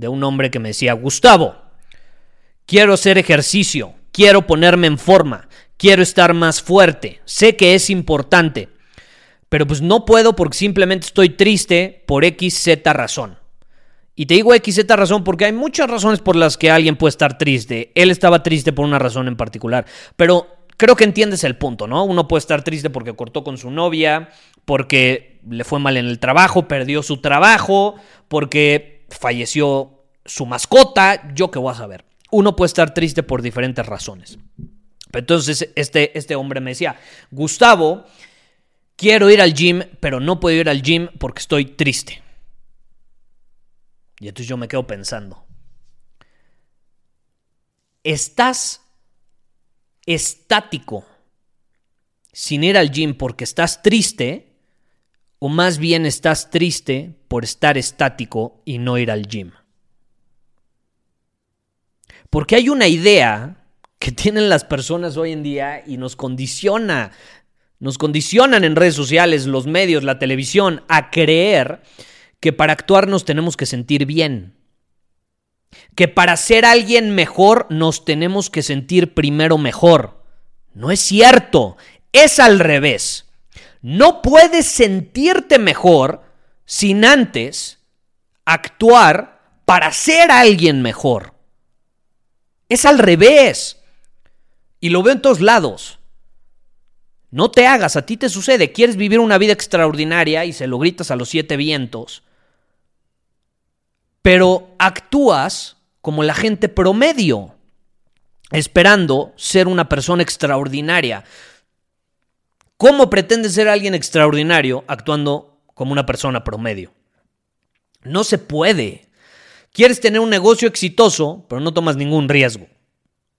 de un hombre que me decía, Gustavo, quiero hacer ejercicio, quiero ponerme en forma, quiero estar más fuerte, sé que es importante, pero pues no puedo porque simplemente estoy triste por X, Z razón. Y te digo X, Z razón porque hay muchas razones por las que alguien puede estar triste. Él estaba triste por una razón en particular, pero creo que entiendes el punto, ¿no? Uno puede estar triste porque cortó con su novia, porque le fue mal en el trabajo, perdió su trabajo, porque falleció su mascota, yo qué voy a saber. Uno puede estar triste por diferentes razones. Entonces este, este hombre me decía, Gustavo, quiero ir al gym, pero no puedo ir al gym porque estoy triste. Y entonces yo me quedo pensando, ¿estás estático sin ir al gym porque estás triste? ¿O más bien estás triste por estar estático y no ir al gym? Porque hay una idea que tienen las personas hoy en día y nos condiciona, nos condicionan en redes sociales, los medios, la televisión, a creer que para actuar nos tenemos que sentir bien. Que para ser alguien mejor nos tenemos que sentir primero mejor. No es cierto, es al revés. No puedes sentirte mejor sin antes actuar para ser alguien mejor. Es al revés. Y lo veo en todos lados. No te hagas, a ti te sucede. Quieres vivir una vida extraordinaria y se lo gritas a los siete vientos. Pero actúas como la gente promedio, esperando ser una persona extraordinaria. ¿Cómo pretendes ser alguien extraordinario actuando como una persona promedio? No se puede. Quieres tener un negocio exitoso, pero no tomas ningún riesgo.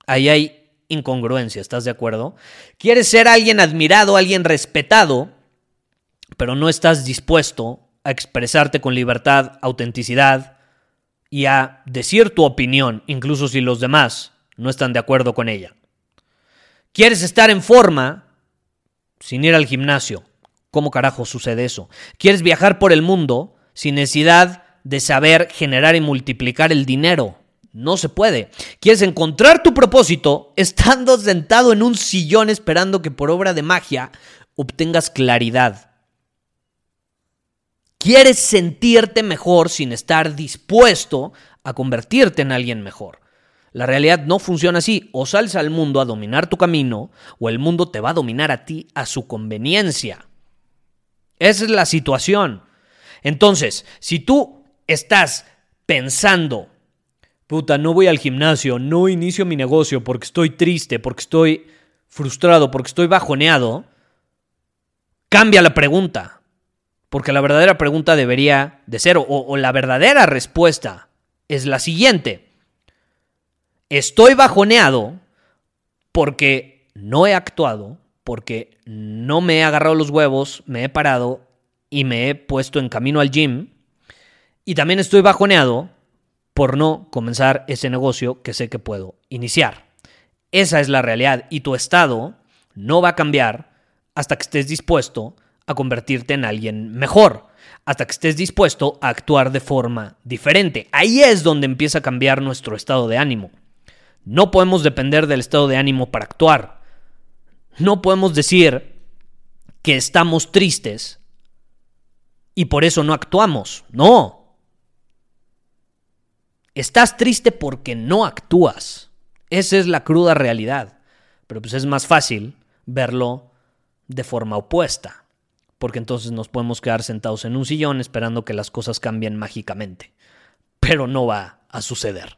Ahí hay incongruencia, ¿estás de acuerdo? Quieres ser alguien admirado, alguien respetado, pero no estás dispuesto a expresarte con libertad, autenticidad y a decir tu opinión, incluso si los demás no están de acuerdo con ella. Quieres estar en forma sin ir al gimnasio. ¿Cómo carajo sucede eso? Quieres viajar por el mundo sin necesidad de saber generar y multiplicar el dinero. No se puede. Quieres encontrar tu propósito estando sentado en un sillón esperando que por obra de magia obtengas claridad. Quieres sentirte mejor sin estar dispuesto a convertirte en alguien mejor. La realidad no funciona así. O sales al mundo a dominar tu camino, o el mundo te va a dominar a ti a su conveniencia. Esa es la situación. Entonces, si tú estás pensando, puta, no voy al gimnasio, no inicio mi negocio porque estoy triste, porque estoy frustrado, porque estoy bajoneado, cambia la pregunta. Porque la verdadera pregunta debería de ser, o, o la verdadera respuesta es la siguiente. Estoy bajoneado porque no he actuado, porque no me he agarrado los huevos, me he parado y me he puesto en camino al gym y también estoy bajoneado por no comenzar ese negocio que sé que puedo iniciar. Esa es la realidad y tu estado no va a cambiar hasta que estés dispuesto a convertirte en alguien mejor, hasta que estés dispuesto a actuar de forma diferente. Ahí es donde empieza a cambiar nuestro estado de ánimo. No podemos depender del estado de ánimo para actuar. No podemos decir que estamos tristes y por eso no actuamos. No, Estás triste porque no actúas. Esa es la cruda realidad. Pero pues es más fácil verlo de forma opuesta, porque entonces nos podemos quedar sentados en un sillón esperando que las cosas cambien mágicamente. Pero no va a suceder.